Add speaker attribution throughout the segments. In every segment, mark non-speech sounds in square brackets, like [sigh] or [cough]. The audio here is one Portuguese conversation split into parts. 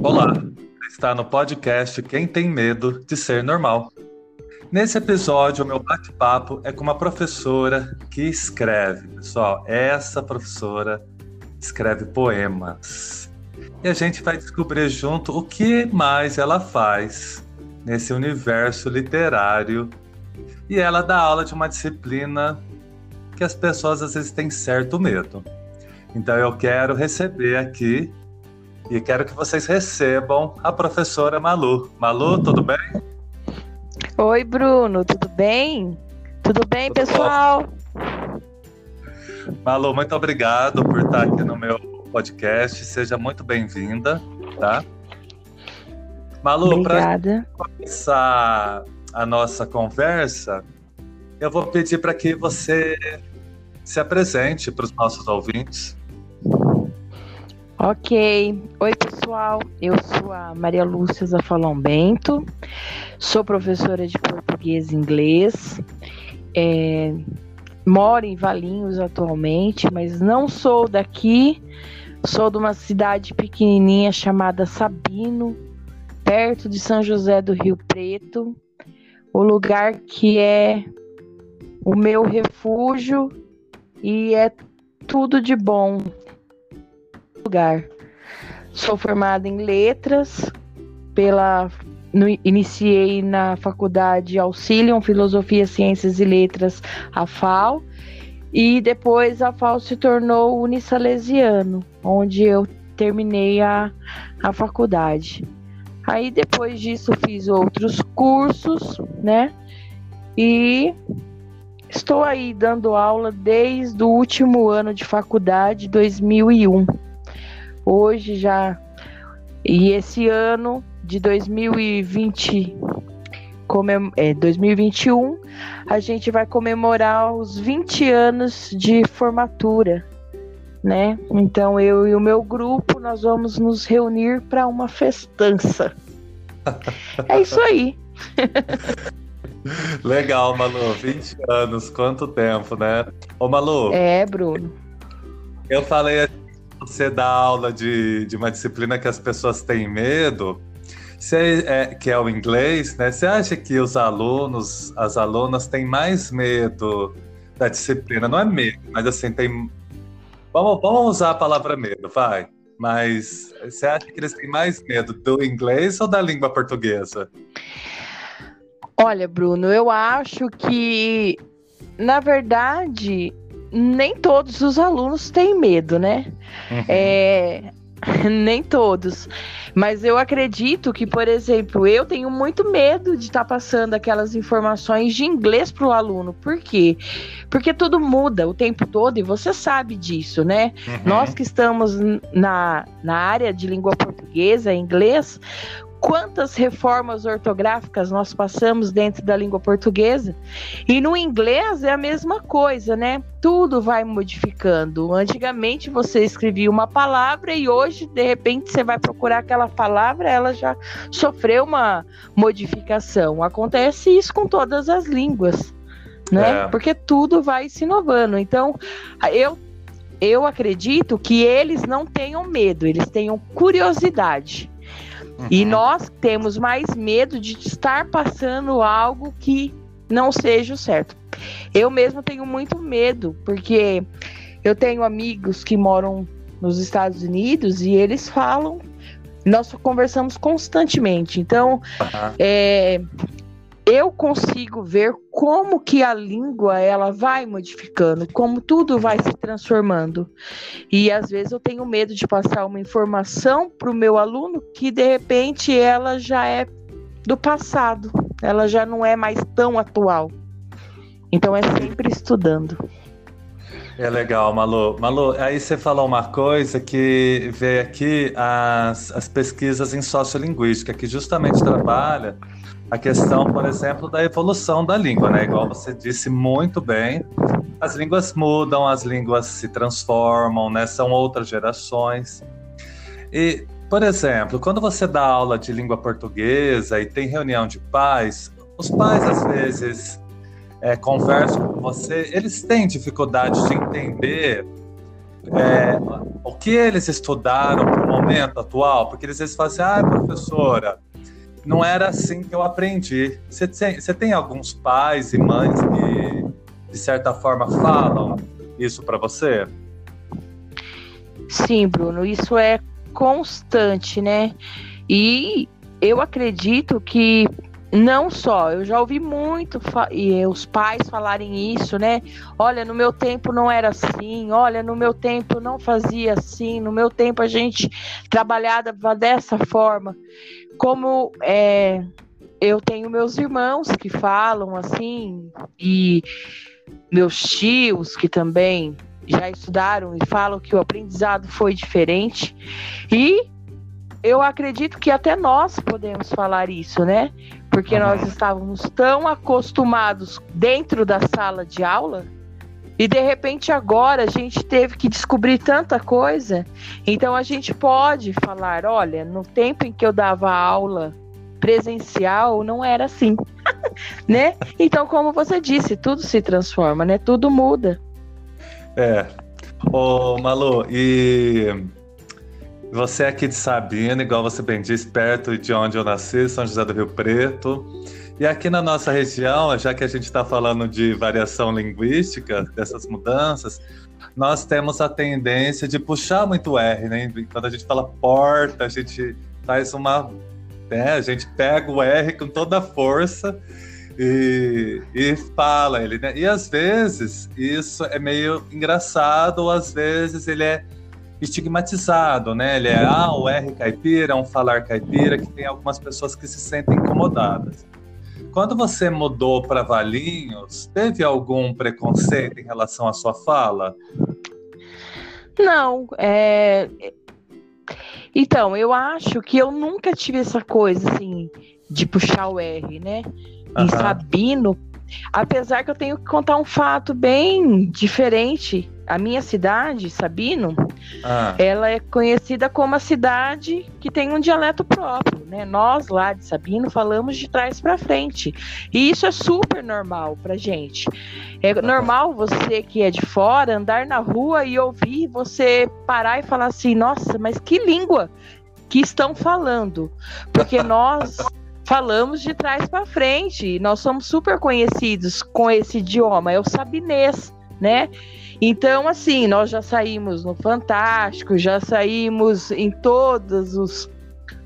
Speaker 1: Olá, está no podcast Quem Tem Medo de Ser Normal. Nesse episódio, o meu bate-papo é com uma professora que escreve. Pessoal, essa professora escreve poemas. E a gente vai descobrir junto o que mais ela faz nesse universo literário. E ela dá aula de uma disciplina que as pessoas às vezes têm certo medo. Então eu quero receber aqui e quero que vocês recebam a professora Malu. Malu, tudo bem?
Speaker 2: Oi, Bruno, tudo bem? Tudo bem, tudo pessoal?
Speaker 1: Bom? Malu, muito obrigado por estar aqui no meu podcast. Seja muito bem-vinda, tá? Malu, para começar a nossa conversa, eu vou pedir para que você se apresente para os nossos ouvintes.
Speaker 2: Ok. Oi, pessoal. Eu sou a Maria Lúcia Zafalão Bento, sou professora de português e inglês, é, moro em Valinhos atualmente, mas não sou daqui, sou de uma cidade pequenininha chamada Sabino, perto de São José do Rio Preto, o lugar que é o meu refúgio e é tudo de bom lugar. Sou formada em letras pela no, iniciei na faculdade Auxilium Filosofia, Ciências e Letras, a FAO, e depois a FAO se tornou Unisalesiano, onde eu terminei a, a faculdade. Aí depois disso fiz outros cursos, né? E estou aí dando aula desde o último ano de faculdade, 2001 hoje já. E esse ano de 2020, comem é, 2021, a gente vai comemorar os 20 anos de formatura, né? Então eu e o meu grupo nós vamos nos reunir para uma festança. é isso aí. [laughs]
Speaker 1: Legal, Malu, 20 anos, quanto tempo, né? Ô, Malu.
Speaker 2: É, Bruno.
Speaker 1: Eu falei você dá aula de, de uma disciplina que as pessoas têm medo, você, é, que é o inglês, né? Você acha que os alunos, as alunas têm mais medo da disciplina? Não é medo, mas assim, tem. Vamos, vamos usar a palavra medo, vai. Mas você acha que eles têm mais medo do inglês ou da língua portuguesa?
Speaker 2: Olha, Bruno, eu acho que, na verdade, nem todos os alunos têm medo, né? Uhum. É, [laughs] nem todos. Mas eu acredito que, por exemplo, eu tenho muito medo de estar tá passando aquelas informações de inglês para o aluno. Por quê? Porque tudo muda o tempo todo e você sabe disso, né? Uhum. Nós que estamos na, na área de língua portuguesa, inglês, quantas reformas ortográficas nós passamos dentro da língua portuguesa. E no inglês é a mesma coisa, né? Tudo vai modificando. Antigamente você escrevia uma palavra e hoje, de repente, você vai procurar aquela palavra, ela já sofreu uma modificação. Acontece isso com todas as línguas, né? É. Porque tudo vai se inovando. Então, eu eu acredito que eles não tenham medo, eles tenham curiosidade. Uhum. E nós temos mais medo de estar passando algo que não seja o certo. Eu mesmo tenho muito medo, porque eu tenho amigos que moram nos Estados Unidos e eles falam, nós conversamos constantemente. Então, uhum. é, eu consigo ver como que a língua ela vai modificando, como tudo vai se transformando. E às vezes eu tenho medo de passar uma informação para o meu aluno que de repente ela já é do passado, ela já não é mais tão atual. Então é sempre estudando.
Speaker 1: É legal, Malu. Malu, aí você falou uma coisa que veio aqui as, as pesquisas em sociolinguística, que justamente trabalha a questão, por exemplo, da evolução da língua, né? Igual você disse muito bem, as línguas mudam, as línguas se transformam, né? São outras gerações. E, por exemplo, quando você dá aula de língua portuguesa e tem reunião de pais, os pais às vezes é, conversam com você, eles têm dificuldade de entender é, o que eles estudaram para o momento atual, porque eles, eles falam assim, ah, professora, não era assim que eu aprendi. Você tem, alguns pais e mães que, de certa forma, falam isso para você?
Speaker 2: Sim, Bruno, isso é constante, né? E eu acredito que não só, eu já ouvi muito e os pais falarem isso, né? Olha, no meu tempo não era assim, olha, no meu tempo não fazia assim, no meu tempo a gente trabalhava dessa forma. Como é, eu tenho meus irmãos que falam assim, e meus tios que também já estudaram e falam que o aprendizado foi diferente. E eu acredito que até nós podemos falar isso, né? Porque nós estávamos tão acostumados dentro da sala de aula e de repente agora a gente teve que descobrir tanta coisa. Então a gente pode falar, olha, no tempo em que eu dava aula presencial não era assim, [laughs] né? Então como você disse, tudo se transforma, né? Tudo muda.
Speaker 1: É. Ô, Malu, e você é aqui de Sabina, igual você bem disse, perto de onde eu nasci, São José do Rio Preto. E aqui na nossa região, já que a gente está falando de variação linguística, dessas mudanças, nós temos a tendência de puxar muito R, né? Quando a gente fala porta, a gente faz uma. Né? A gente pega o R com toda a força e, e fala ele, né? E às vezes isso é meio engraçado, ou às vezes ele é estigmatizado, né? Ele é ah, o R caipira, um falar caipira, que tem algumas pessoas que se sentem incomodadas. Quando você mudou para Valinhos, teve algum preconceito em relação à sua fala?
Speaker 2: Não, é... Então, eu acho que eu nunca tive essa coisa, assim, de puxar o R, né? Uhum. Em Sabino, apesar que eu tenho que contar um fato bem diferente a minha cidade, Sabino, ah. ela é conhecida como a cidade que tem um dialeto próprio, né? Nós lá de Sabino falamos de trás para frente. E isso é super normal pra gente. É normal você que é de fora andar na rua e ouvir você parar e falar assim: "Nossa, mas que língua que estão falando?" Porque [laughs] nós falamos de trás para frente. Nós somos super conhecidos com esse idioma, é o sabinês, né? Então, assim, nós já saímos no Fantástico, já saímos em todos os,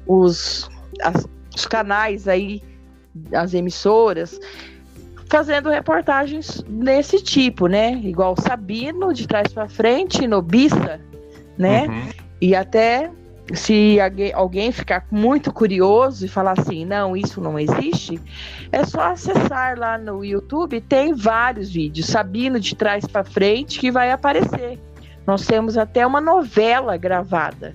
Speaker 2: os, as, os canais aí, as emissoras, fazendo reportagens desse tipo, né? Igual Sabino, de trás para frente, Nobista, né? Uhum. E até se alguém ficar muito curioso e falar assim, não, isso não existe, é só acessar lá no YouTube, tem vários vídeos, Sabino de trás para frente, que vai aparecer. Nós temos até uma novela gravada,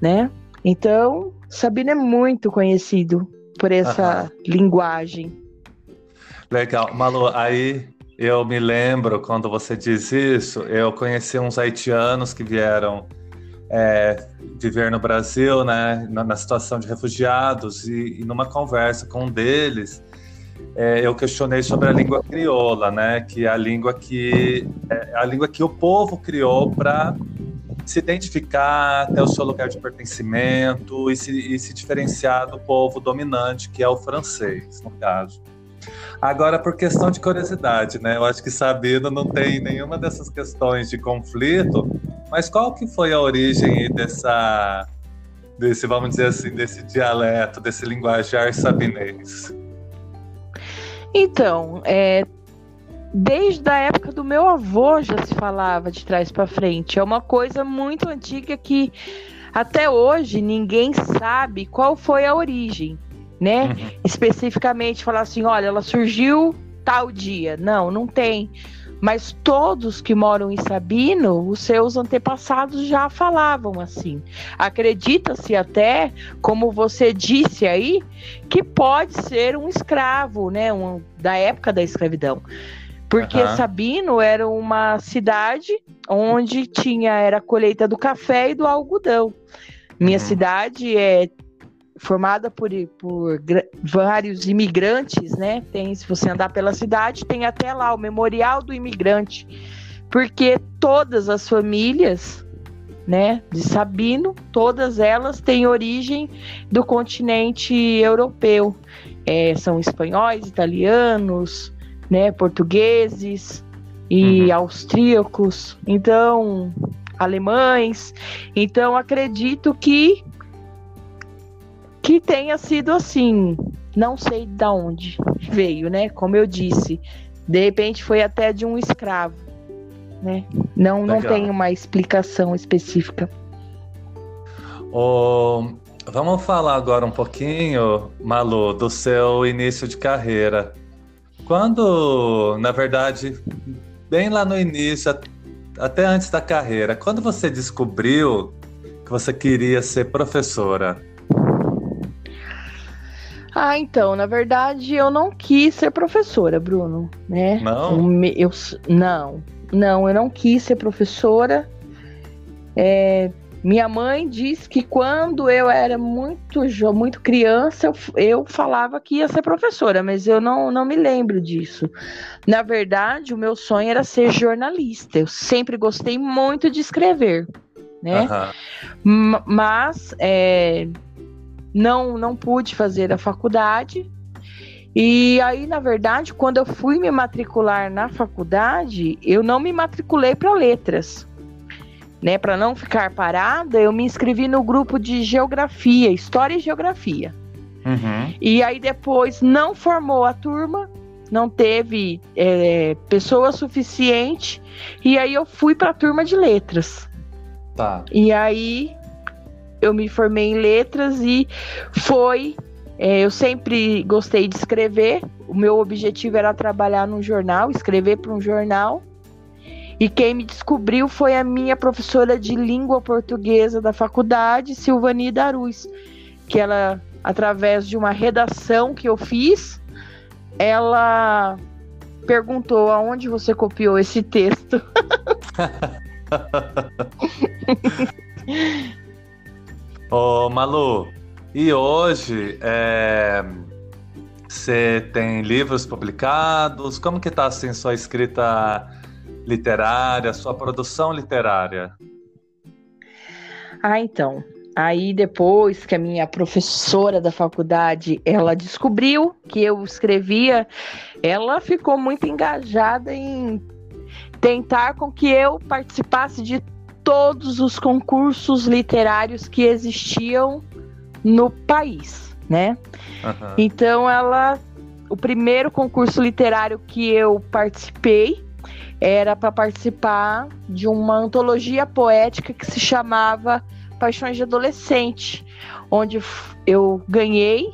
Speaker 2: né? Então, Sabino é muito conhecido por essa linguagem.
Speaker 1: Legal. Malu, aí eu me lembro quando você diz isso, eu conheci uns haitianos que vieram é, viver no Brasil, né, na, na situação de refugiados, e, e, numa conversa com um deles, é, eu questionei sobre a língua crioula, né, que é a língua que é a língua que o povo criou para se identificar até o seu lugar de pertencimento e se, e se diferenciar do povo dominante, que é o francês, no caso. Agora, por questão de curiosidade, né? Eu acho que Sabino não tem nenhuma dessas questões de conflito, mas qual que foi a origem dessa, desse, vamos dizer assim, desse dialeto, desse linguajar sabinês?
Speaker 2: Então, é, desde a época do meu avô já se falava de trás para frente. É uma coisa muito antiga que até hoje ninguém sabe qual foi a origem né? Uhum. Especificamente falar assim, olha, ela surgiu tal dia. Não, não tem. Mas todos que moram em Sabino, os seus antepassados já falavam assim. Acredita-se até, como você disse aí, que pode ser um escravo, né? Um, da época da escravidão. Porque uhum. Sabino era uma cidade onde tinha era a colheita do café e do algodão. Minha uhum. cidade é formada por, por vários imigrantes, né? Tem, se você andar pela cidade, tem até lá o Memorial do Imigrante, porque todas as famílias, né, de Sabino, todas elas têm origem do continente europeu. É, são espanhóis, italianos, né, portugueses e uhum. austríacos, então alemães. Então acredito que que tenha sido assim. Não sei de onde veio, né? Como eu disse, de repente foi até de um escravo, né? Não, não tem uma explicação específica.
Speaker 1: Oh, vamos falar agora um pouquinho, Malu, do seu início de carreira. Quando, na verdade, bem lá no início, até antes da carreira, quando você descobriu que você queria ser professora?
Speaker 2: Ah, então, na verdade, eu não quis ser professora, Bruno, né?
Speaker 1: Não?
Speaker 2: Eu, eu não, não, eu não quis ser professora. É, minha mãe diz que quando eu era muito muito criança, eu, eu falava que ia ser professora, mas eu não, não me lembro disso. Na verdade, o meu sonho era ser jornalista. Eu sempre gostei muito de escrever, né? Uhum. Mas é, não, não pude fazer a faculdade. E aí, na verdade, quando eu fui me matricular na faculdade, eu não me matriculei para letras. Né, para não ficar parada, eu me inscrevi no grupo de geografia, história e geografia. Uhum. E aí depois não formou a turma, não teve é, pessoa suficiente, e aí eu fui para a turma de letras.
Speaker 1: Tá.
Speaker 2: E aí eu me formei em letras e foi. É, eu sempre gostei de escrever. O meu objetivo era trabalhar num jornal, escrever para um jornal. E quem me descobriu foi a minha professora de língua portuguesa da faculdade, Silvani Daruz, que ela, através de uma redação que eu fiz, ela perguntou aonde você copiou esse texto. [laughs] [laughs]
Speaker 1: Ô, Malu, e hoje é, você tem livros publicados? Como que tá assim sua escrita literária, sua produção literária?
Speaker 2: Ah, então. Aí depois que a minha professora da faculdade, ela descobriu que eu escrevia, ela ficou muito engajada em tentar com que eu participasse de todos os concursos literários que existiam no país, né? Uhum. Então ela, o primeiro concurso literário que eu participei era para participar de uma antologia poética que se chamava Paixões de Adolescente, onde eu ganhei,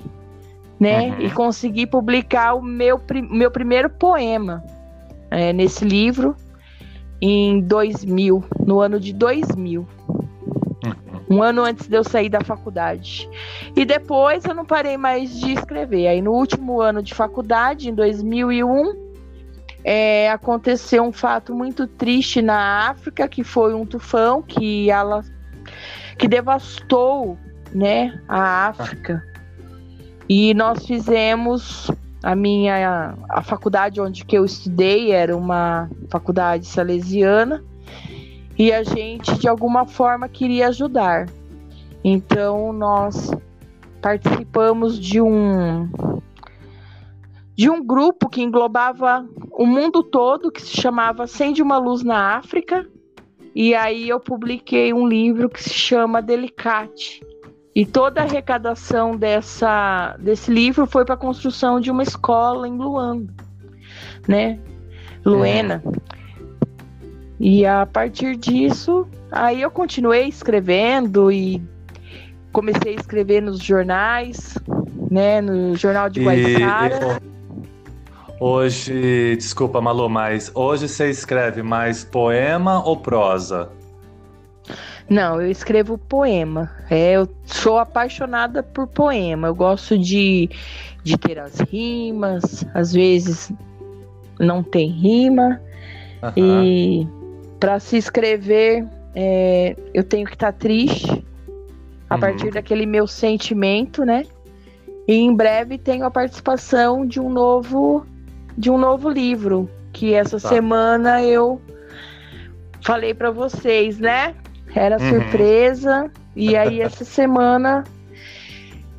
Speaker 2: né, uhum. e consegui publicar o meu, meu primeiro poema é, nesse livro em 2000, no ano de 2000. Um ano antes de eu sair da faculdade. E depois eu não parei mais de escrever. Aí no último ano de faculdade, em 2001, é, aconteceu um fato muito triste na África, que foi um tufão que ela que devastou, né, a África. E nós fizemos a minha a faculdade onde que eu estudei era uma faculdade salesiana e a gente de alguma forma queria ajudar. Então nós participamos de um de um grupo que englobava o mundo todo que se chamava Acende uma Luz na África. E aí eu publiquei um livro que se chama Delicate, e toda a arrecadação dessa, desse livro foi para a construção de uma escola em Luanda, né? Luena. É. E a partir disso, aí eu continuei escrevendo e comecei a escrever nos jornais, né? No jornal de Guaiçara.
Speaker 1: Hoje, desculpa, Malu, mas hoje você escreve mais poema ou prosa?
Speaker 2: Não, eu escrevo poema. É, eu sou apaixonada por poema. Eu gosto de, de ter as rimas, às vezes não tem rima. Uhum. E para se escrever, é, eu tenho que estar tá triste a uhum. partir daquele meu sentimento, né? E em breve tenho a participação de um novo de um novo livro que essa tá. semana eu falei para vocês, né? Era uhum. surpresa. E aí essa [laughs] semana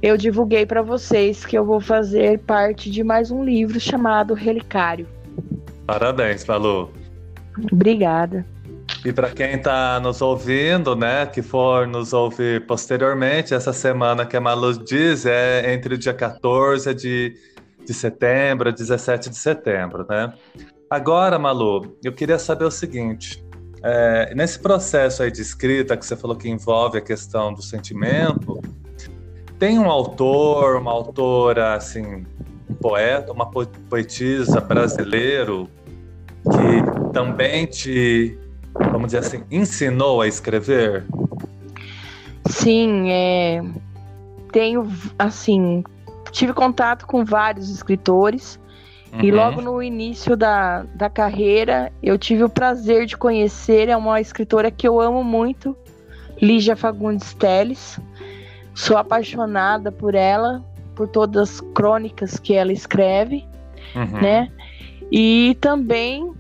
Speaker 2: eu divulguei para vocês que eu vou fazer parte de mais um livro chamado Relicário.
Speaker 1: Parabéns, Malu.
Speaker 2: Obrigada.
Speaker 1: E para quem está nos ouvindo, né, que for nos ouvir posteriormente, essa semana que a Malu diz é entre o dia 14 de, de setembro e 17 de setembro, né? Agora, Malu, eu queria saber o seguinte: é, nesse processo aí de escrita que você falou que envolve a questão do sentimento, tem um autor, uma autora, assim, um poeta, uma poetisa brasileiro que também te, vamos dizer assim, ensinou a escrever?
Speaker 2: Sim, é, tenho, assim, tive contato com vários escritores uhum. e logo no início da, da carreira eu tive o prazer de conhecer, é uma escritora que eu amo muito, Lígia Fagundes Teles. Sou apaixonada por ela, por todas as crônicas que ela escreve, uhum. né? E também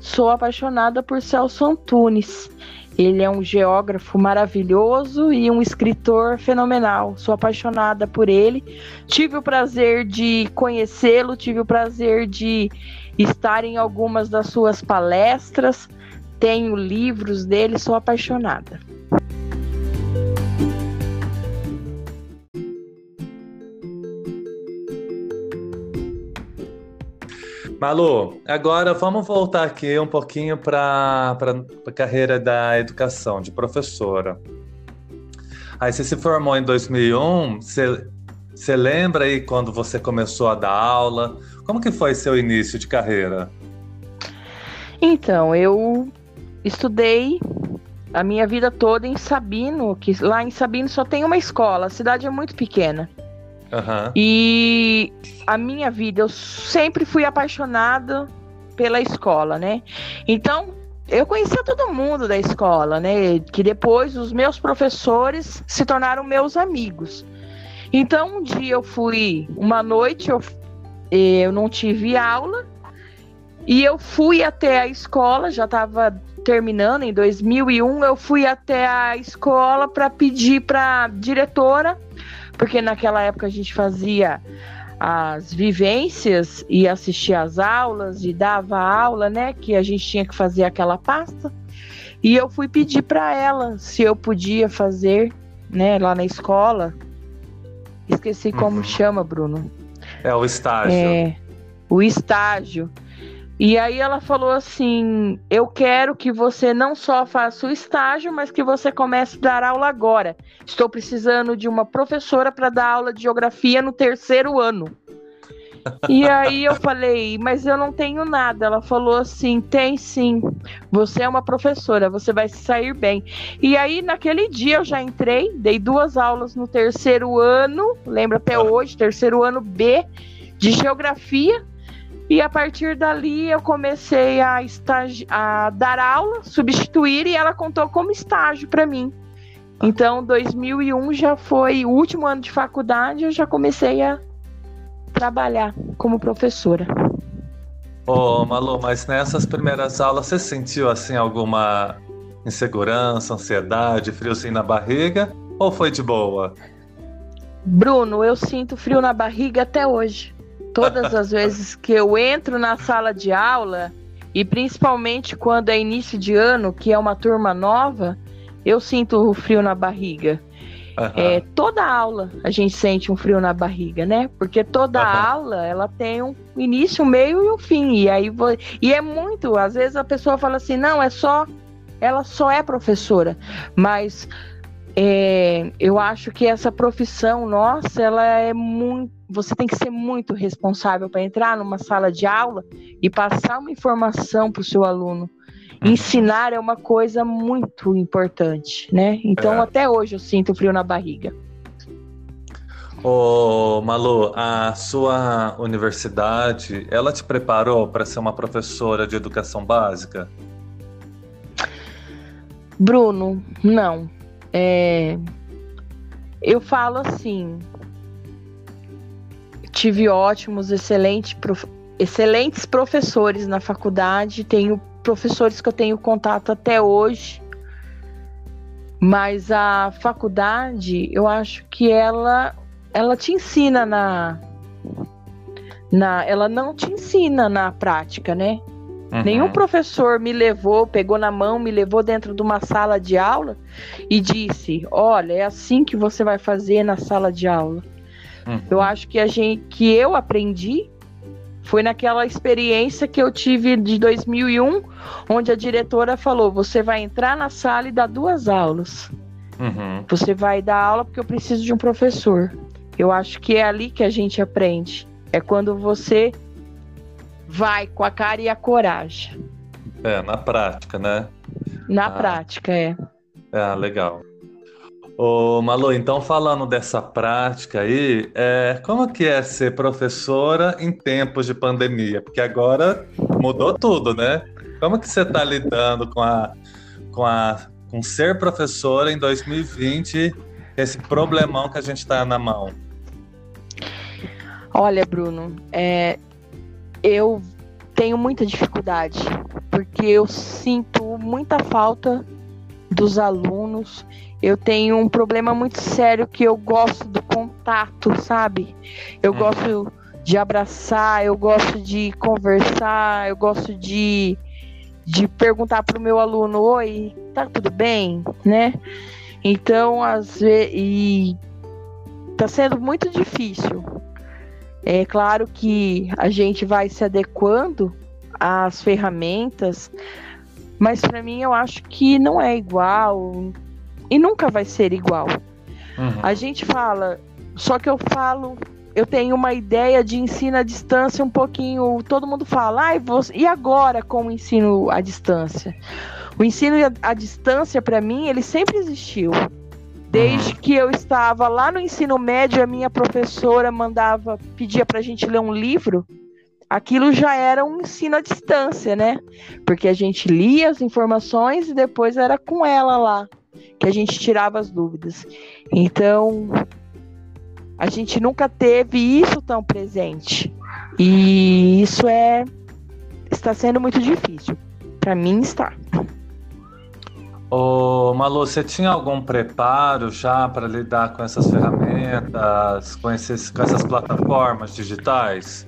Speaker 2: sou apaixonada por Celso Antunes. Ele é um geógrafo maravilhoso e um escritor fenomenal. Sou apaixonada por ele. Tive o prazer de conhecê-lo, tive o prazer de estar em algumas das suas palestras. Tenho livros dele, sou apaixonada.
Speaker 1: Malu, agora vamos voltar aqui um pouquinho para a carreira da educação, de professora. Aí você se formou em 2001, você, você lembra aí quando você começou a dar aula? Como que foi seu início de carreira?
Speaker 2: Então, eu estudei a minha vida toda em Sabino, que lá em Sabino só tem uma escola, a cidade é muito pequena. Uhum. E a minha vida, eu sempre fui apaixonada pela escola, né? Então, eu conhecia todo mundo da escola, né? Que depois os meus professores se tornaram meus amigos. Então, um dia eu fui, uma noite eu, eu não tive aula e eu fui até a escola, já estava terminando em 2001, eu fui até a escola para pedir para diretora porque naquela época a gente fazia as vivências e assistia às aulas e dava aula, né? Que a gente tinha que fazer aquela pasta. E eu fui pedir para ela se eu podia fazer, né, lá na escola. Esqueci como uhum. chama, Bruno.
Speaker 1: É o estágio.
Speaker 2: É, o estágio. E aí ela falou assim: Eu quero que você não só faça o estágio, mas que você comece a dar aula agora. Estou precisando de uma professora para dar aula de geografia no terceiro ano. E [laughs] aí eu falei, mas eu não tenho nada. Ela falou assim: tem sim. Você é uma professora, você vai sair bem. E aí, naquele dia, eu já entrei, dei duas aulas no terceiro ano, lembra até hoje, terceiro ano B de geografia. E a partir dali eu comecei a, estagi a dar aula, substituir, e ela contou como estágio para mim. Então, 2001 já foi o último ano de faculdade, eu já comecei a trabalhar como professora.
Speaker 1: Ô, Malu, mas nessas primeiras aulas você sentiu assim alguma insegurança, ansiedade, friozinho na barriga ou foi de boa?
Speaker 2: Bruno, eu sinto frio na barriga até hoje todas as vezes que eu entro na sala de aula, e principalmente quando é início de ano, que é uma turma nova, eu sinto o frio na barriga. Uhum. É, toda aula a gente sente um frio na barriga, né? Porque toda uhum. aula ela tem um início, um meio e um fim. E aí e é muito, às vezes a pessoa fala assim, não, é só ela só é professora, mas é, eu acho que essa profissão nossa, ela é muito. Você tem que ser muito responsável para entrar numa sala de aula e passar uma informação para o seu aluno. Ensinar é uma coisa muito importante, né? Então, é. até hoje eu sinto frio na barriga.
Speaker 1: Ô, Malu, a sua universidade, ela te preparou para ser uma professora de educação básica?
Speaker 2: Bruno, não. É, eu falo assim, tive ótimos, excelentes, prof, excelentes professores na faculdade, tenho professores que eu tenho contato até hoje. Mas a faculdade, eu acho que ela ela te ensina na na ela não te ensina na prática, né? Uhum. Nenhum professor me levou, pegou na mão, me levou dentro de uma sala de aula e disse: "Olha, é assim que você vai fazer na sala de aula". Uhum. Eu acho que a gente que eu aprendi foi naquela experiência que eu tive de 2001, onde a diretora falou: você vai entrar na sala e dar duas aulas. Uhum. Você vai dar aula porque eu preciso de um professor. Eu acho que é ali que a gente aprende. É quando você vai com a cara e a coragem.
Speaker 1: É, na prática, né?
Speaker 2: Na ah. prática, é.
Speaker 1: É, legal. Ô, Malu, então falando dessa prática aí, é, como que é ser professora em tempos de pandemia? Porque agora mudou tudo, né? Como que você está lidando com a, com a com ser professora em 2020, esse problemão que a gente está na mão?
Speaker 2: Olha, Bruno, é, eu tenho muita dificuldade, porque eu sinto muita falta dos alunos eu tenho um problema muito sério que eu gosto do contato, sabe? Eu uhum. gosto de abraçar, eu gosto de conversar, eu gosto de, de perguntar para o meu aluno, oi, tá tudo bem, né? Então, às vezes, tá sendo muito difícil. É claro que a gente vai se adequando às ferramentas, mas para mim eu acho que não é igual, e nunca vai ser igual. Uhum. A gente fala, só que eu falo, eu tenho uma ideia de ensino à distância um pouquinho. Todo mundo fala, ah, você, e agora com o ensino à distância? O ensino à distância, para mim, ele sempre existiu. Desde uhum. que eu estava lá no ensino médio, a minha professora mandava, pedia para a gente ler um livro. Aquilo já era um ensino à distância, né? Porque a gente lia as informações e depois era com ela lá que a gente tirava as dúvidas. Então, a gente nunca teve isso tão presente. E isso é está sendo muito difícil. Para mim está.
Speaker 1: Ô, Malu, você tinha algum preparo já para lidar com essas ferramentas, com, esses, com essas plataformas digitais?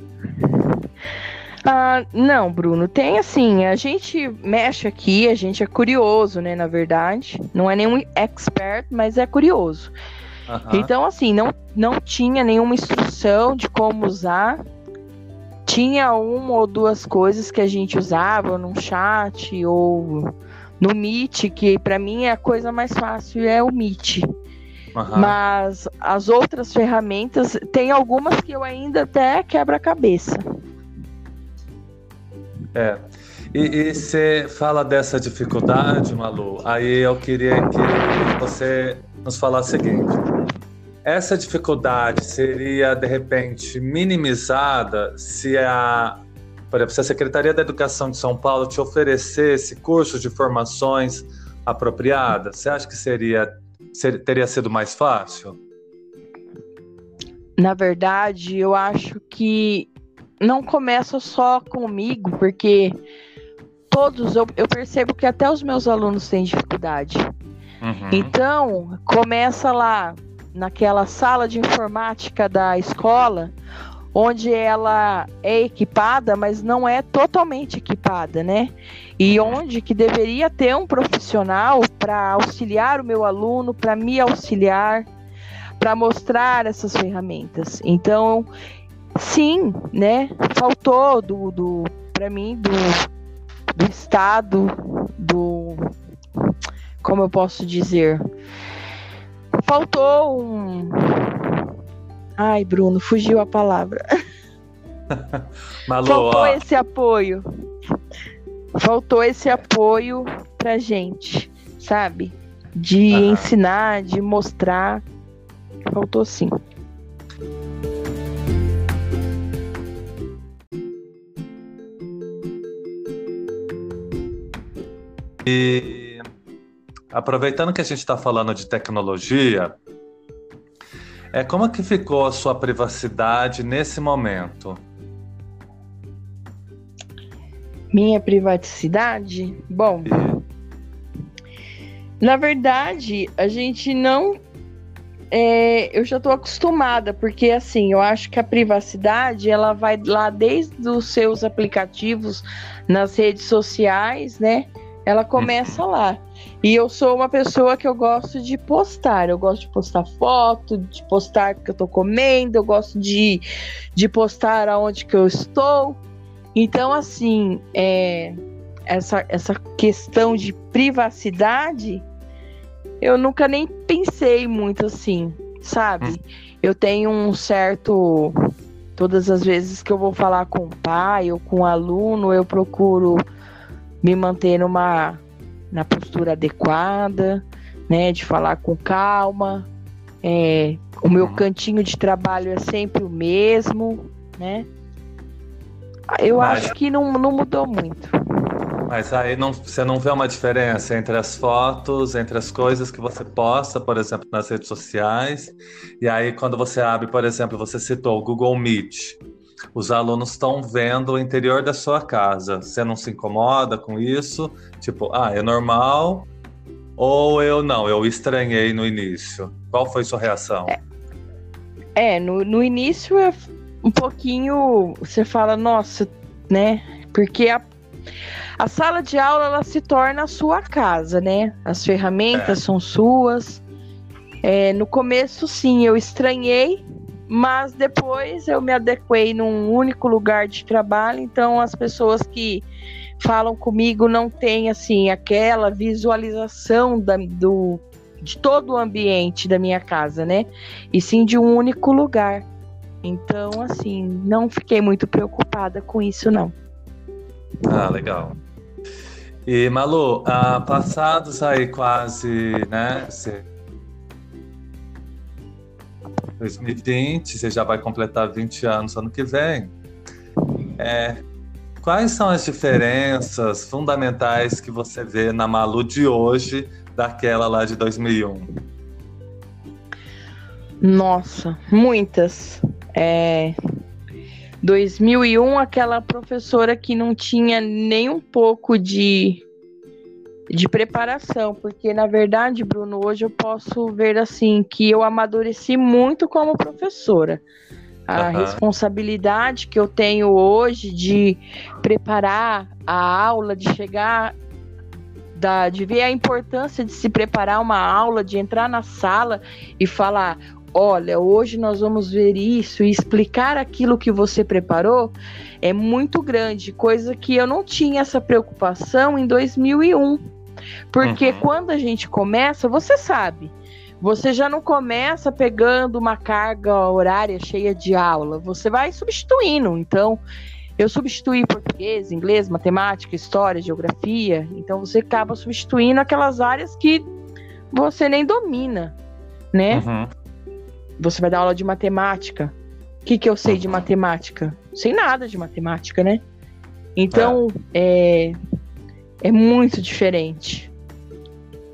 Speaker 2: Ah, não, Bruno, tem assim, a gente mexe aqui, a gente é curioso, né, na verdade. Não é nenhum expert, mas é curioso. Uhum. Então, assim, não, não tinha nenhuma instrução de como usar. Tinha uma ou duas coisas que a gente usava num chat ou no Meet, que para mim é a coisa mais fácil é o Meet. Uhum. Mas as outras ferramentas, tem algumas que eu ainda até quebra a cabeça.
Speaker 1: É. E, você fala dessa dificuldade, Malu, aí eu queria que você nos falasse o seguinte. Essa dificuldade seria, de repente, minimizada se a, por exemplo, se a Secretaria da Educação de São Paulo te oferecesse cursos de formações apropriadas? Você acha que seria, ser, teria sido mais fácil?
Speaker 2: Na verdade, eu acho que não começa só comigo, porque todos eu, eu percebo que até os meus alunos têm dificuldade. Uhum. Então, começa lá naquela sala de informática da escola, onde ela é equipada, mas não é totalmente equipada, né? E onde que deveria ter um profissional para auxiliar o meu aluno, para me auxiliar, para mostrar essas ferramentas. Então, sim, né? Faltou do, do para mim do, do estado do como eu posso dizer? Faltou um Ai, Bruno, fugiu a palavra. [laughs] Malu, Faltou ó. esse apoio. Faltou esse apoio pra gente, sabe? De ensinar, de mostrar. Faltou sim.
Speaker 1: E aproveitando que a gente está falando de tecnologia, é como que ficou a sua privacidade nesse momento?
Speaker 2: Minha privacidade? Bom, na verdade, a gente não. É, eu já estou acostumada, porque assim, eu acho que a privacidade ela vai lá desde os seus aplicativos nas redes sociais, né? Ela começa lá. E eu sou uma pessoa que eu gosto de postar. Eu gosto de postar foto, de postar que eu tô comendo, eu gosto de, de postar aonde que eu estou. Então, assim, é, essa, essa questão de privacidade, eu nunca nem pensei muito assim, sabe? Eu tenho um certo. Todas as vezes que eu vou falar com o pai ou com o aluno, eu procuro me manter numa na postura adequada, né? De falar com calma. É, o meu uhum. cantinho de trabalho é sempre o mesmo, né? Eu Mas... acho que não, não mudou muito.
Speaker 1: Mas aí não, você não vê uma diferença entre as fotos, entre as coisas que você posta, por exemplo, nas redes sociais, e aí quando você abre, por exemplo, você citou o Google Meet, os alunos estão vendo o interior da sua casa. Você não se incomoda com isso? Tipo, ah, é normal? Ou eu não, eu estranhei no início. Qual foi sua reação?
Speaker 2: É, é no, no início é um pouquinho. Você fala, nossa, né? Porque a, a sala de aula ela se torna a sua casa, né? As ferramentas é. são suas. É, no começo, sim, eu estranhei, mas depois eu me adequei num único lugar de trabalho, então as pessoas que falam comigo não têm assim aquela visualização da, do, de todo o ambiente da minha casa, né? E sim de um único lugar. Então, assim, não fiquei muito preocupada com isso, não.
Speaker 1: Ah, legal. E Malu, ah, passados aí quase, né? 2020, você já vai completar 20 anos ano que vem. É, quais são as diferenças fundamentais que você vê na Malu de hoje daquela lá de 2001?
Speaker 2: Nossa, muitas. É, 2001, aquela professora que não tinha nem um pouco de de preparação, porque na verdade, Bruno, hoje eu posso ver assim que eu amadureci muito como professora. A uhum. responsabilidade que eu tenho hoje de preparar a aula, de chegar, da, de ver a importância de se preparar uma aula, de entrar na sala e falar: olha, hoje nós vamos ver isso e explicar aquilo que você preparou, é muito grande, coisa que eu não tinha essa preocupação em 2001. Porque uhum. quando a gente começa, você sabe, você já não começa pegando uma carga horária cheia de aula, você vai substituindo. Então, eu substituí português, inglês, matemática, história, geografia. Então, você acaba substituindo aquelas áreas que você nem domina, né? Uhum. Você vai dar aula de matemática. O que, que eu sei uhum. de matemática? Sem nada de matemática, né? Então, é. é é muito diferente.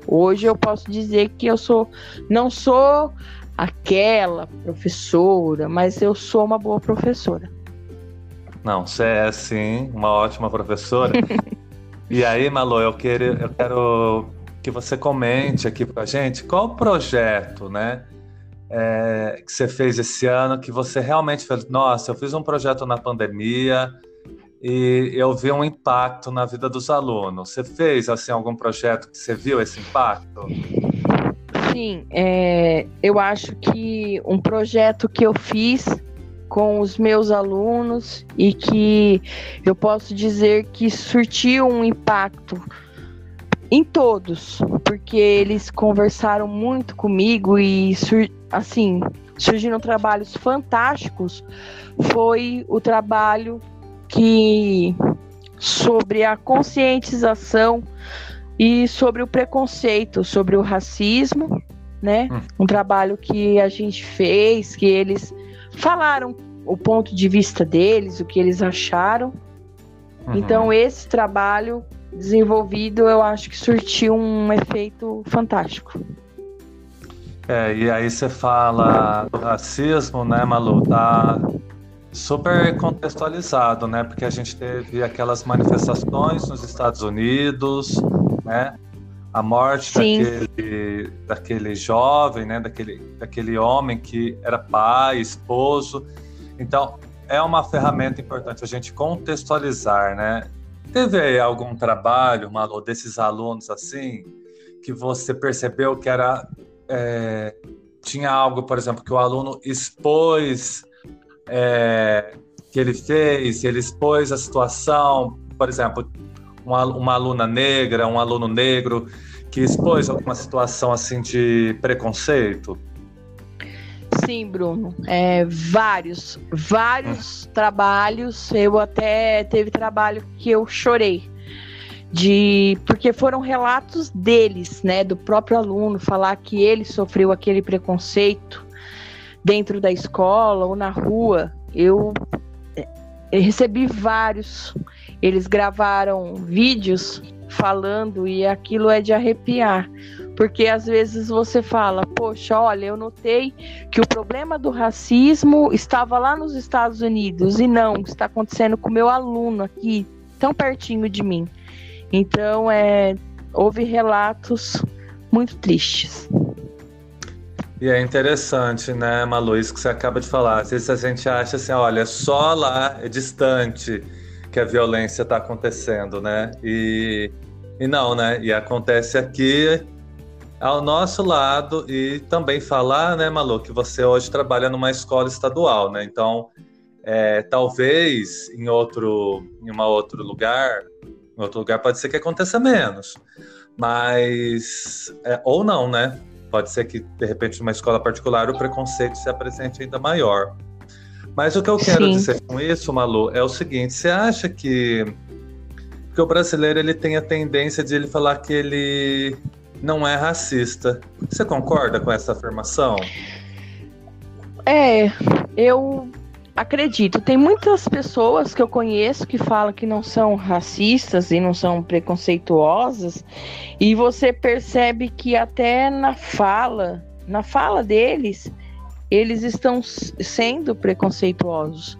Speaker 2: Hoje eu posso dizer que eu sou não sou aquela professora, mas eu sou uma boa professora.
Speaker 1: Não, você é sim uma ótima professora. [laughs] e aí, Malu, eu quero, eu quero que você comente aqui pra gente qual o projeto, né? É, que você fez esse ano que você realmente fez. Nossa, eu fiz um projeto na pandemia, e eu vi um impacto na vida dos alunos. Você fez assim algum projeto que você viu esse impacto?
Speaker 2: Sim, é, eu acho que um projeto que eu fiz com os meus alunos e que eu posso dizer que surtiu um impacto em todos, porque eles conversaram muito comigo e assim surgiram trabalhos fantásticos. Foi o trabalho que sobre a conscientização e sobre o preconceito, sobre o racismo, né? Hum. Um trabalho que a gente fez, que eles falaram o ponto de vista deles, o que eles acharam. Uhum. Então esse trabalho desenvolvido, eu acho que surtiu um efeito fantástico.
Speaker 1: É, e aí você fala do racismo, né, Malu? Tá super contextualizado, né? Porque a gente teve aquelas manifestações nos Estados Unidos, né? A morte daquele, daquele jovem, né? Daquele, daquele homem que era pai, esposo. Então, é uma ferramenta importante a gente contextualizar, né? Teve algum trabalho, Malu, desses alunos assim, que você percebeu que era é, tinha algo, por exemplo, que o aluno expôs é, que ele fez, ele expôs a situação, por exemplo, uma, uma aluna negra, um aluno negro que expôs alguma situação assim de preconceito?
Speaker 2: Sim, Bruno. É, vários, vários hum. trabalhos. Eu até teve trabalho que eu chorei de porque foram relatos deles, né, do próprio aluno falar que ele sofreu aquele preconceito dentro da escola ou na rua. Eu, é, recebi vários. Eles gravaram vídeos falando e aquilo é de arrepiar. Porque às vezes você fala, poxa, olha, eu notei que o problema do racismo estava lá nos Estados Unidos e não, está acontecendo com meu aluno aqui, tão pertinho de mim. Então, é, houve relatos muito tristes.
Speaker 1: E é interessante, né, Malu, isso que você acaba de falar. Às vezes a gente acha assim, olha, só lá é distante que a violência está acontecendo, né? E, e não, né? E acontece aqui ao nosso lado e também falar, né, Malu, que você hoje trabalha numa escola estadual, né? Então, é, talvez em outro, em uma outro lugar em outro lugar pode ser que aconteça menos. Mas. É, ou não, né? Pode ser que, de repente, numa escola particular, o preconceito se apresente ainda maior. Mas o que eu quero Sim. dizer com isso, Malu, é o seguinte: você acha que, que o brasileiro ele tem a tendência de ele falar que ele não é racista? Você concorda com essa afirmação?
Speaker 2: É, eu acredito. Tem muitas pessoas que eu conheço que falam que não são racistas e não são preconceituosas, e você percebe que até na fala, na fala deles, eles estão sendo preconceituosos.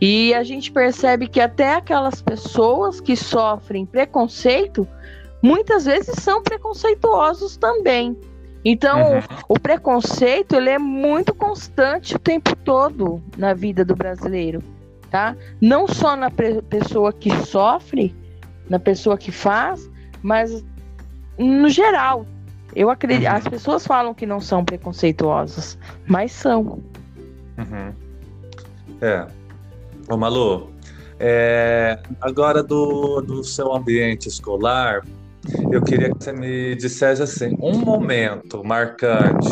Speaker 2: E a gente percebe que até aquelas pessoas que sofrem preconceito, muitas vezes são preconceituosos também. Então, uhum. o preconceito ele é muito constante o tempo todo na vida do brasileiro, tá? Não só na pessoa que sofre, na pessoa que faz, mas no geral. Eu acredito, uhum. as pessoas falam que não são preconceituosas, mas são.
Speaker 1: Uhum. É. Ô Malu, é, agora do, do seu ambiente escolar, eu queria que você me dissesse assim, um momento marcante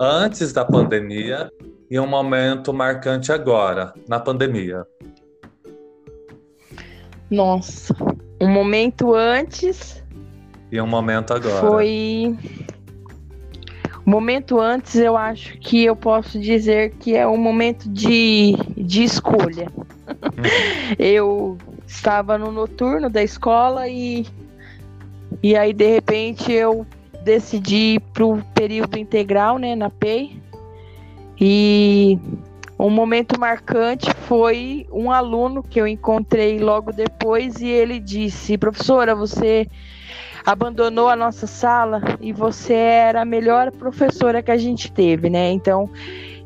Speaker 1: antes da pandemia e um momento marcante agora, na pandemia.
Speaker 2: Nossa, um momento antes
Speaker 1: e um momento agora.
Speaker 2: Foi o momento antes, eu acho que eu posso dizer que é um momento de, de escolha. Uhum. [laughs] eu estava no noturno da escola e e aí, de repente, eu decidi para o período integral, né, na PEI. E um momento marcante foi um aluno que eu encontrei logo depois e ele disse: Professora, você abandonou a nossa sala e você era a melhor professora que a gente teve, né? Então,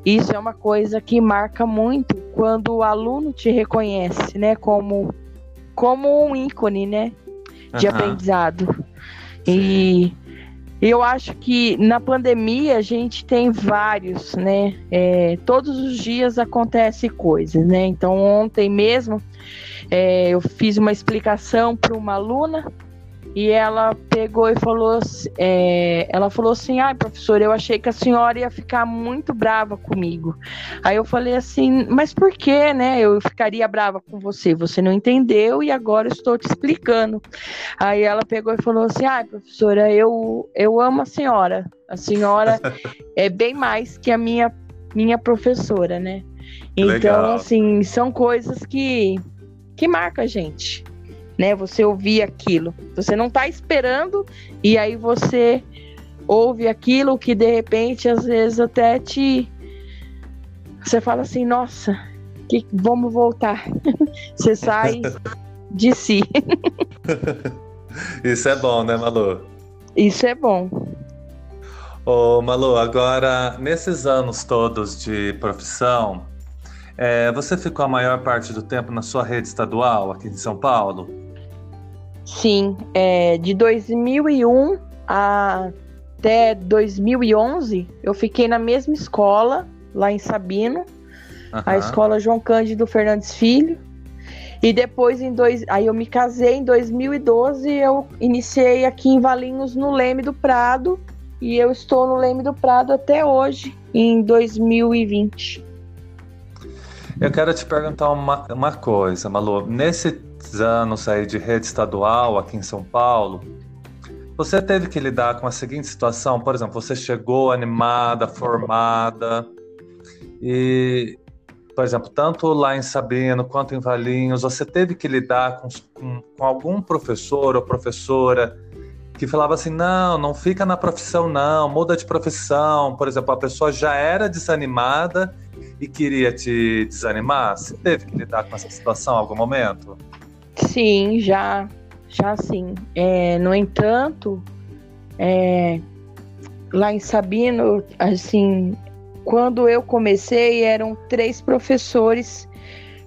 Speaker 2: isso é uma coisa que marca muito quando o aluno te reconhece, né? Como, como um ícone, né? De uhum. aprendizado. E eu acho que na pandemia a gente tem vários, né? É, todos os dias acontece coisas, né? Então ontem mesmo é, eu fiz uma explicação para uma aluna e ela pegou e falou, é, ela falou assim, ai, ah, professor, eu achei que a senhora ia ficar muito brava comigo. Aí eu falei assim, mas por que, né? Eu ficaria brava com você, você não entendeu e agora estou te explicando. Aí ela pegou e falou assim, ai, professora, eu, eu amo a senhora. A senhora [laughs] é bem mais que a minha, minha professora, né? Então, Legal. assim, são coisas que, que marcam a gente né? Você ouvir aquilo. Você não está esperando e aí você ouve aquilo que de repente às vezes até te você fala assim, nossa, que vamos voltar. [laughs] Você sai [laughs] de si.
Speaker 1: Isso é bom, né, Malu?
Speaker 2: Isso é bom.
Speaker 1: Ô, Malu, agora, nesses anos todos de profissão, é, você ficou a maior parte do tempo na sua rede estadual aqui em São Paulo?
Speaker 2: Sim, é, de 2001 até 2011, eu fiquei na mesma escola, lá em Sabino, uhum. a escola João Cândido Fernandes Filho. E depois, em dois, aí eu me casei em 2012, eu iniciei aqui em Valinhos, no Leme do Prado, e eu estou no Leme do Prado até hoje, em 2020.
Speaker 1: Eu quero te perguntar uma, uma coisa, Malu. Anos aí de rede estadual aqui em São Paulo, você teve que lidar com a seguinte situação, por exemplo, você chegou animada, formada, e por exemplo, tanto lá em Sabino quanto em Valinhos, você teve que lidar com, com, com algum professor ou professora que falava assim: não, não fica na profissão, não, muda de profissão. Por exemplo, a pessoa já era desanimada e queria te desanimar? Você teve que lidar com essa situação em algum momento?
Speaker 2: Sim, já, já sim. É, no entanto, é, lá em Sabino, assim, quando eu comecei, eram três professores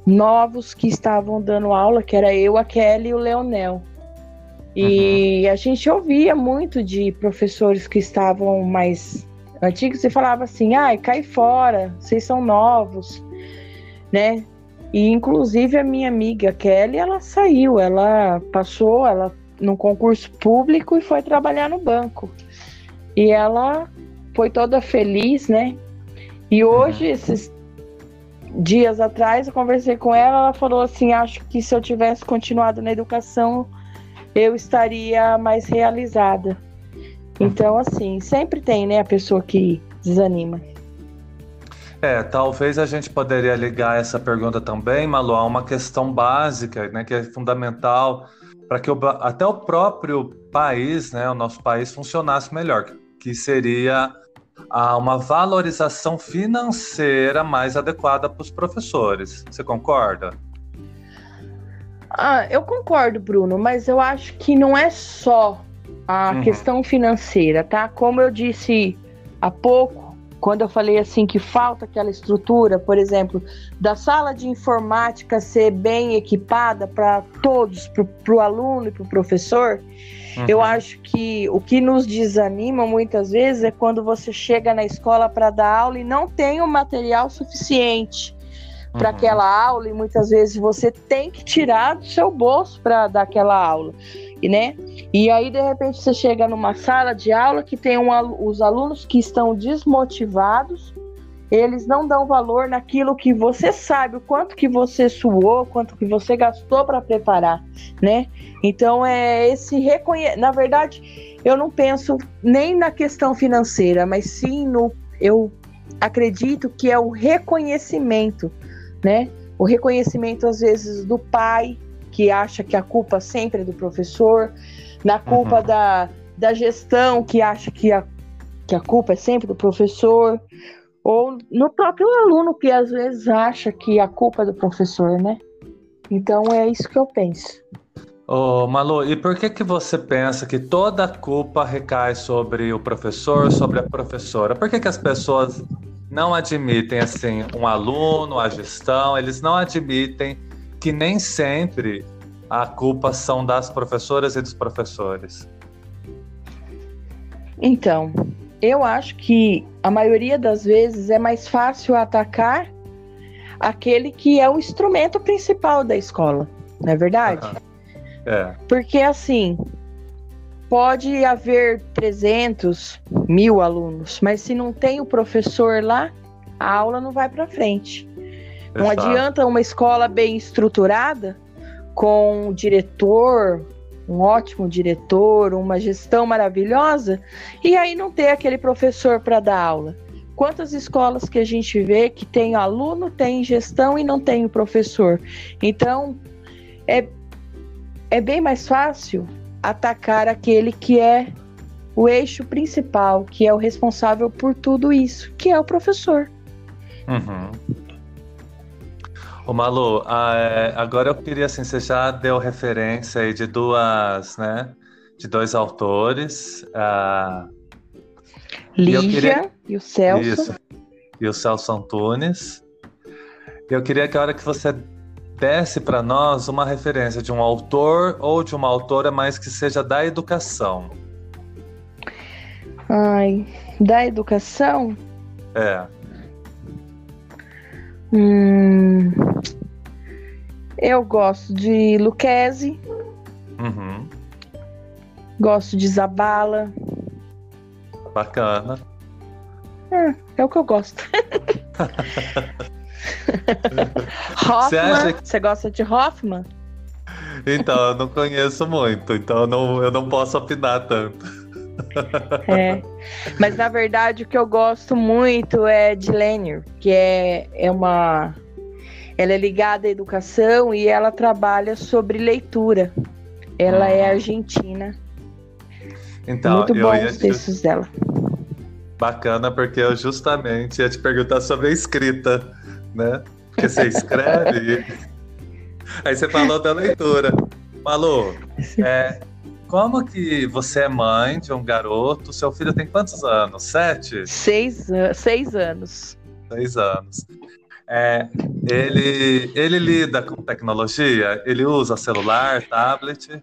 Speaker 2: novos que estavam dando aula, que era eu, a Kelly e o Leonel. E uhum. a gente ouvia muito de professores que estavam mais antigos e falava assim: ai, cai fora, vocês são novos, né? E inclusive a minha amiga Kelly, ela saiu, ela passou, ela num concurso público e foi trabalhar no banco. E ela foi toda feliz, né? E hoje, uhum. esses dias atrás, eu conversei com ela, ela falou assim: acho que se eu tivesse continuado na educação, eu estaria mais realizada. Então, assim, sempre tem, né, a pessoa que desanima.
Speaker 1: É, talvez a gente poderia ligar essa pergunta também, Malu, a uma questão básica, né, que é fundamental para que o, até o próprio país, né, o nosso país funcionasse melhor, que seria a uma valorização financeira mais adequada para os professores. Você concorda?
Speaker 2: Ah, eu concordo, Bruno, mas eu acho que não é só a uhum. questão financeira, tá? Como eu disse há pouco, quando eu falei assim que falta aquela estrutura, por exemplo, da sala de informática ser bem equipada para todos, para o aluno e para o professor, uhum. eu acho que o que nos desanima muitas vezes é quando você chega na escola para dar aula e não tem o material suficiente para uhum. aquela aula e muitas vezes você tem que tirar do seu bolso para dar aquela aula e né? E aí de repente você chega numa sala de aula que tem um, os alunos que estão desmotivados, eles não dão valor naquilo que você sabe, o quanto que você suou, quanto que você gastou para preparar, né? Então é esse reconhecimento. Na verdade, eu não penso nem na questão financeira, mas sim no eu acredito que é o reconhecimento, né? O reconhecimento às vezes do pai, que acha que a culpa sempre é do professor, na culpa uhum. da, da gestão, que acha que a, que a culpa é sempre do professor, ou no próprio aluno, que às vezes acha que a culpa é do professor, né? Então é isso que eu penso.
Speaker 1: Ô, Malu, e por que que você pensa que toda a culpa recai sobre o professor, sobre a professora? Por que que as pessoas não admitem, assim, um aluno, a gestão, eles não admitem que nem sempre a culpa são das professoras e dos professores?
Speaker 2: Então, eu acho que a maioria das vezes é mais fácil atacar aquele que é o instrumento principal da escola, não é verdade?
Speaker 1: É.
Speaker 2: Porque assim, pode haver 300 mil alunos, mas se não tem o professor lá, a aula não vai para frente. Não adianta uma escola bem estruturada, com um diretor, um ótimo diretor, uma gestão maravilhosa, e aí não ter aquele professor para dar aula. Quantas escolas que a gente vê que tem aluno, tem gestão e não tem o professor? Então, é, é bem mais fácil atacar aquele que é o eixo principal, que é o responsável por tudo isso, que é o professor.
Speaker 1: Uhum. Ô Malu, ah, é, agora eu queria assim, você já deu referência aí de duas, né? De dois autores. Uh,
Speaker 2: Lígia e, queria... e, o Celso. Isso.
Speaker 1: E o Celso Antunes. Eu queria que a hora que você desse para nós uma referência de um autor ou de uma autora, mas que seja da educação.
Speaker 2: Ai, da educação?
Speaker 1: É.
Speaker 2: Hum, eu gosto de Luquezzi.
Speaker 1: Uhum.
Speaker 2: Gosto de Zabala.
Speaker 1: Bacana.
Speaker 2: É, é o que eu gosto. [laughs] Hoffman, você, que... gosta de Hoffman?
Speaker 1: Então, eu não conheço muito, então eu não, eu não posso opinar tanto.
Speaker 2: É. Mas na verdade o que eu gosto muito é de Lenier, que é, é uma. Ela é ligada à educação e ela trabalha sobre leitura. Ela é hum. argentina.
Speaker 1: Então,
Speaker 2: muito bons os textos dela.
Speaker 1: Bacana, porque eu justamente ia te perguntar sobre a escrita, né? Porque você escreve. [laughs] Aí você falou da leitura. Malu, é, como que você é mãe de um garoto? Seu filho tem quantos anos? Sete?
Speaker 2: Seis, seis anos.
Speaker 1: Seis anos. É, ele, ele lida com tecnologia? Ele usa celular, tablet?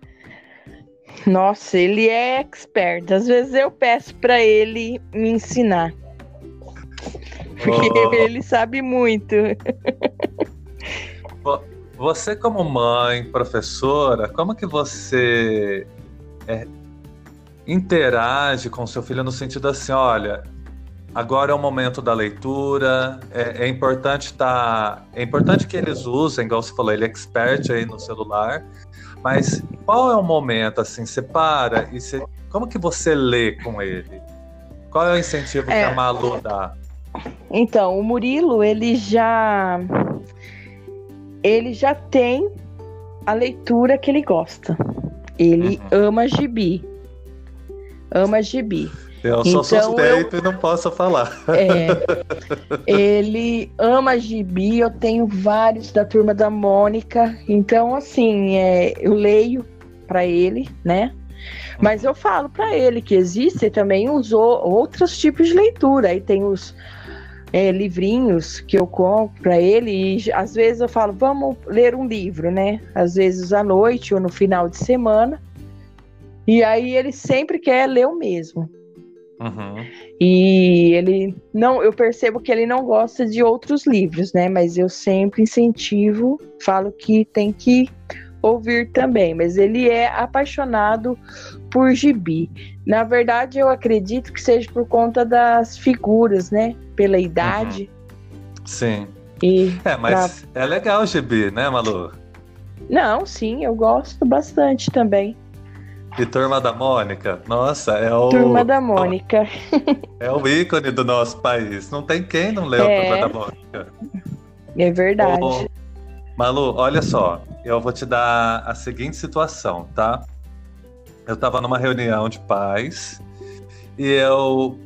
Speaker 2: Nossa, ele é expert. Às vezes eu peço para ele me ensinar. Porque oh. ele sabe muito.
Speaker 1: Você como mãe, professora, como que você é, interage com seu filho no sentido assim, olha, agora é o momento da leitura, é, é importante tá, é importante que eles usem, igual você falou, ele é expert aí no celular, mas qual é o momento assim, você para e você, como que você lê com ele? Qual é o incentivo é, que a Malu dá?
Speaker 2: Então, o Murilo, ele já ele já tem a leitura que ele gosta. Ele uhum. ama gibi. Ama gibi.
Speaker 1: Eu sou então, suspeito eu, e não posso falar.
Speaker 2: É, [laughs] ele ama gibi, eu tenho vários da turma da Mônica. Então, assim, é, eu leio para ele, né? Mas eu falo para ele que existem também os outros tipos de leitura. Aí tem os é, livrinhos que eu compro para ele e às vezes eu falo, vamos ler um livro, né? Às vezes à noite ou no final de semana. E aí ele sempre quer ler o mesmo.
Speaker 1: Uhum.
Speaker 2: E ele não, eu percebo que ele não gosta de outros livros, né? Mas eu sempre incentivo, falo que tem que ouvir também. Mas ele é apaixonado por gibi. Na verdade, eu acredito que seja por conta das figuras, né? Pela idade.
Speaker 1: Uhum. Sim. E é, mas pra... é legal o gibi, né, Malu?
Speaker 2: Não, sim, eu gosto bastante também.
Speaker 1: E Turma da Mônica? Nossa, é o.
Speaker 2: Turma da Mônica. [laughs]
Speaker 1: É o ícone do nosso país. Não tem quem não leu é... Turma da Mônica.
Speaker 2: É verdade. Ô,
Speaker 1: Malu, olha só. Eu vou te dar a seguinte situação, tá? Eu estava numa reunião de pais e eu.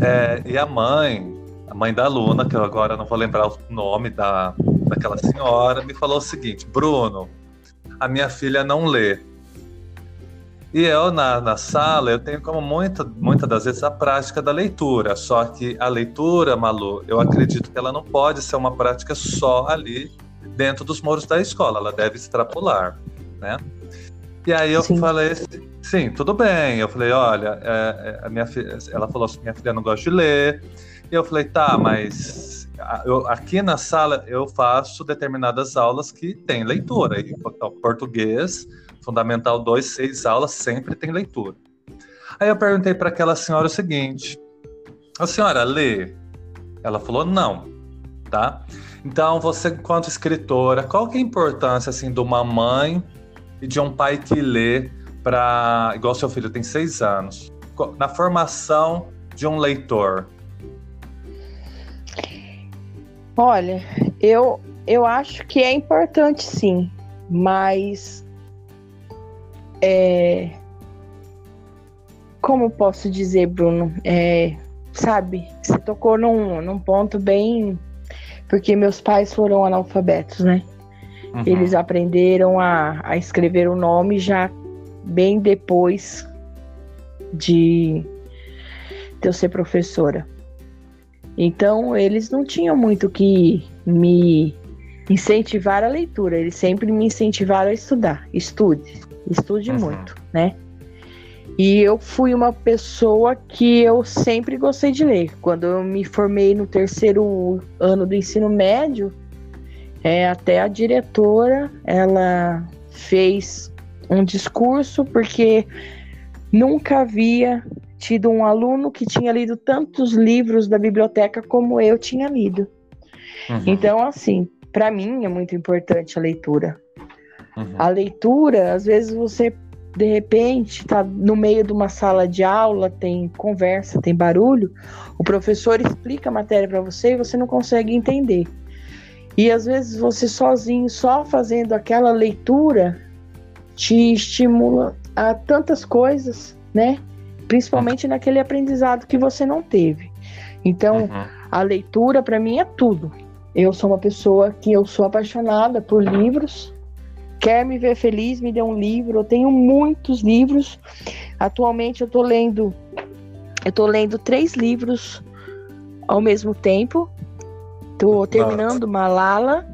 Speaker 1: É, e a mãe, a mãe da aluna, que eu agora não vou lembrar o nome da, daquela senhora, me falou o seguinte: Bruno, a minha filha não lê e eu, na, na sala, eu tenho como muita, muitas das vezes a prática da leitura. Só que a leitura, Malu, eu acredito que ela não pode ser uma prática só ali dentro dos muros da escola. Ela deve extrapolar, né? E aí eu sim. falei, sim, tudo bem. Eu falei, olha, é, é, a minha filha, ela falou assim, minha filha não gosta de ler. E eu falei, tá, mas eu, aqui na sala eu faço determinadas aulas que tem leitura. E, português, Fundamental 2, seis aulas, sempre tem leitura. Aí eu perguntei para aquela senhora o seguinte: a senhora lê? Ela falou: não, tá? Então, você, enquanto escritora, qual que é a importância assim de uma mãe e de um pai que lê para, igual seu filho tem seis anos, na formação de um leitor?
Speaker 2: Olha, eu eu acho que é importante sim, mas é, como posso dizer, Bruno? É, sabe, você tocou num, num ponto bem porque meus pais foram analfabetos, né? Uhum. Eles aprenderam a, a escrever o nome já bem depois de, eu ser professora. Então, eles não tinham muito que me incentivar a leitura, eles sempre me incentivaram a estudar. Estude, estude uhum. muito, né? E eu fui uma pessoa que eu sempre gostei de ler. Quando eu me formei no terceiro ano do ensino médio, é, até a diretora ela fez um discurso porque nunca havia tido um aluno que tinha lido tantos livros da biblioteca como eu tinha lido. Uhum. Então, assim, para mim é muito importante a leitura. Uhum. A leitura, às vezes você de repente está no meio de uma sala de aula, tem conversa, tem barulho, o professor explica a matéria para você e você não consegue entender. E às vezes você sozinho, só fazendo aquela leitura, te estimula a tantas coisas, né? Principalmente naquele aprendizado que você não teve. Então, uhum. a leitura para mim é tudo. Eu sou uma pessoa que eu sou apaixonada por livros, Quer me ver feliz? Me dê um livro. Eu tenho muitos livros. Atualmente eu estou lendo, eu tô lendo três livros ao mesmo tempo. Estou terminando Malala.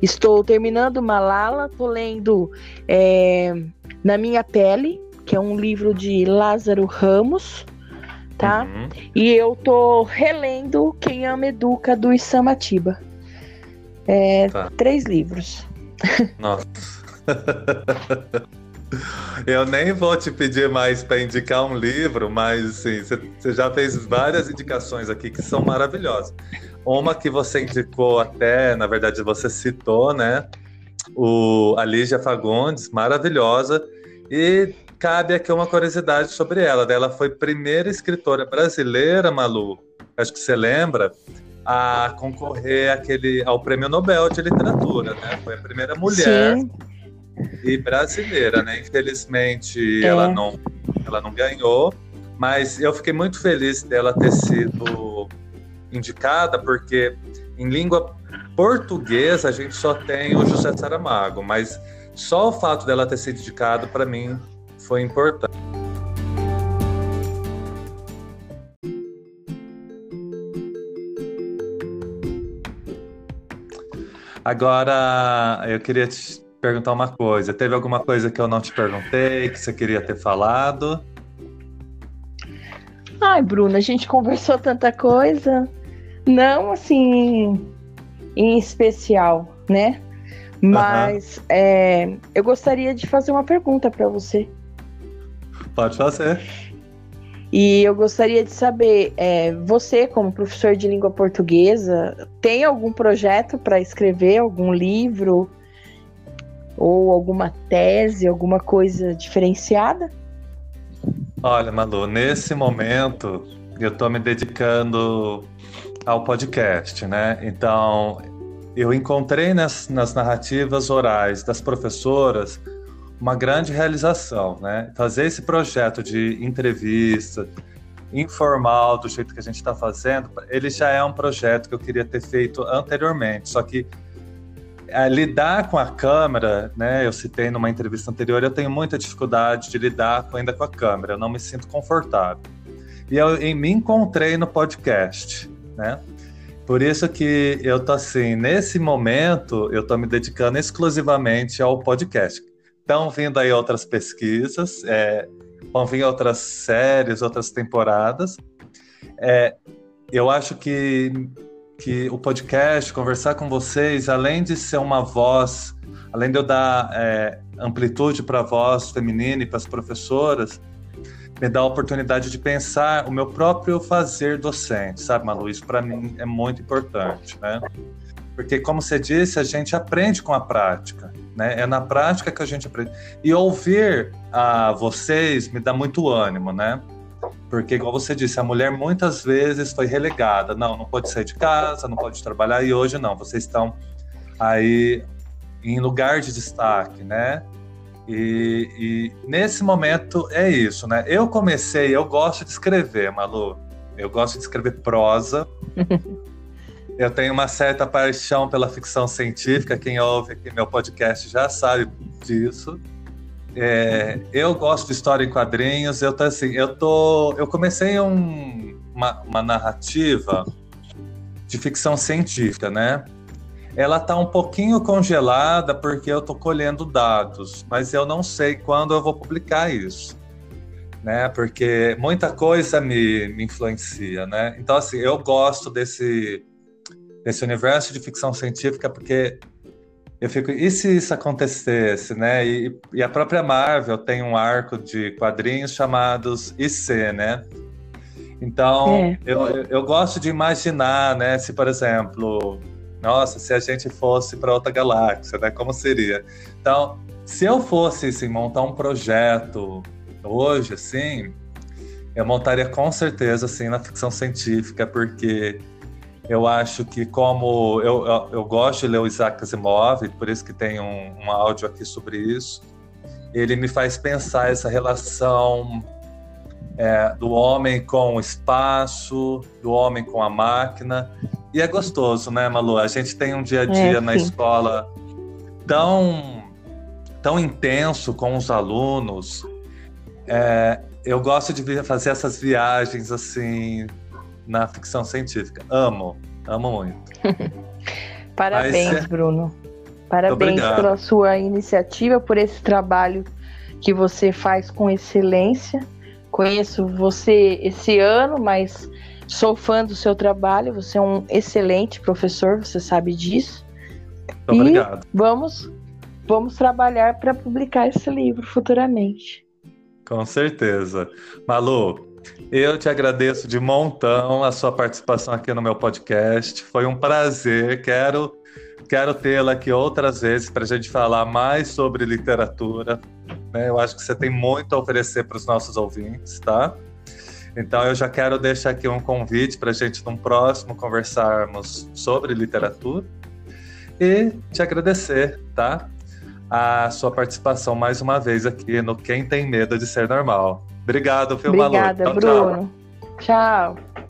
Speaker 2: Estou terminando Malala. Estou lendo é, Na Minha Pele, que é um livro de Lázaro Ramos, tá? Uhum. E eu tô relendo Quem Ama Educa do Isamatiba. É, tá. Três livros.
Speaker 1: Nossa. Eu nem vou te pedir mais para indicar um livro, mas assim, você já fez várias indicações aqui que são maravilhosas. Uma que você indicou até, na verdade você citou, né? O a Lígia Fagundes, maravilhosa. E cabe aqui uma curiosidade sobre ela. Ela foi primeira escritora brasileira, Malu, acho que você lembra, a concorrer àquele, ao Prêmio Nobel de Literatura, né? Foi a primeira mulher Sim. e brasileira, né? Infelizmente, é. ela, não, ela não ganhou, mas eu fiquei muito feliz dela ter sido indicada, porque em língua portuguesa a gente só tem o José Saramago, mas só o fato dela ter sido indicada, para mim, foi importante. Agora, eu queria te perguntar uma coisa. Teve alguma coisa que eu não te perguntei, que você queria ter falado?
Speaker 2: Ai, Bruna, a gente conversou tanta coisa. Não, assim, em especial, né? Mas uhum. é, eu gostaria de fazer uma pergunta para você.
Speaker 1: Pode fazer.
Speaker 2: E eu gostaria de saber, é, você, como professor de língua portuguesa, tem algum projeto para escrever algum livro ou alguma tese, alguma coisa diferenciada?
Speaker 1: Olha, Malu, nesse momento eu estou me dedicando ao podcast, né? Então, eu encontrei nas, nas narrativas orais das professoras uma grande realização, né? Fazer esse projeto de entrevista informal, do jeito que a gente está fazendo, ele já é um projeto que eu queria ter feito anteriormente, só que é, lidar com a câmera, né? Eu citei numa entrevista anterior, eu tenho muita dificuldade de lidar ainda com a câmera, eu não me sinto confortável. E eu, eu me encontrei no podcast, né? Por isso que eu tô assim, nesse momento, eu tô me dedicando exclusivamente ao podcast. Estão vindo aí outras pesquisas, é, vão vir outras séries, outras temporadas. É, eu acho que, que o podcast, conversar com vocês, além de ser uma voz, além de eu dar é, amplitude para a voz feminina e para as professoras, me dá a oportunidade de pensar o meu próprio fazer docente, sabe, Malu? Isso para mim é muito importante, né? Porque, como você disse, a gente aprende com a prática. Né? É na prática que a gente aprende. E ouvir a vocês me dá muito ânimo, né? Porque, igual você disse, a mulher muitas vezes foi relegada. Não, não pode sair de casa, não pode trabalhar. E hoje não, vocês estão aí em lugar de destaque, né? E, e, nesse momento é isso, né? Eu comecei, eu gosto de escrever, Malu. Eu gosto de escrever prosa. [laughs] eu tenho uma certa paixão pela ficção científica. Quem ouve aqui meu podcast já sabe disso. É, eu gosto de história em quadrinhos. Eu tô assim, eu tô, eu comecei um, uma, uma narrativa de ficção científica, né? Ela tá um pouquinho congelada porque eu tô colhendo dados, mas eu não sei quando eu vou publicar isso, né? Porque muita coisa me, me influencia, né? Então assim, eu gosto desse desse universo de ficção científica porque eu fico, e se isso acontecesse, né? E, e, a própria Marvel tem um arco de quadrinhos chamados IC, né? Então, é. eu, eu gosto de imaginar, né? Se, por exemplo, nossa, se a gente fosse para outra galáxia, né? Como seria? Então, se eu fosse assim, montar um projeto hoje, assim, eu montaria com certeza assim na ficção científica, porque eu acho que como eu, eu, eu, gosto de ler o Isaac Asimov, por isso que tem um, um áudio aqui sobre isso, ele me faz pensar essa relação é, do homem com o espaço, do homem com a máquina. E é gostoso, né, Malu? A gente tem um dia a dia é, na escola tão, tão intenso com os alunos. É, eu gosto de fazer essas viagens assim na ficção científica. Amo, amo muito. [laughs]
Speaker 2: Parabéns, Mas, é Bruno. Parabéns pela sua iniciativa, por esse trabalho que você faz com excelência. Conheço você esse ano, mas sou fã do seu trabalho. Você é um excelente professor, você sabe disso.
Speaker 1: Muito e obrigado.
Speaker 2: Vamos, vamos trabalhar para publicar esse livro futuramente.
Speaker 1: Com certeza. Malu, eu te agradeço de montão a sua participação aqui no meu podcast. Foi um prazer. Quero, quero tê-la aqui outras vezes para a gente falar mais sobre literatura. Né? Eu acho que você tem muito a oferecer para os nossos ouvintes, tá? Então eu já quero deixar aqui um convite para a gente, num próximo, conversarmos sobre literatura e te agradecer, tá? A sua participação mais uma vez aqui no Quem Tem Medo de Ser Normal. Obrigado, viu,
Speaker 2: Obrigada, Malu. Tchau, Bruno. tchau. tchau.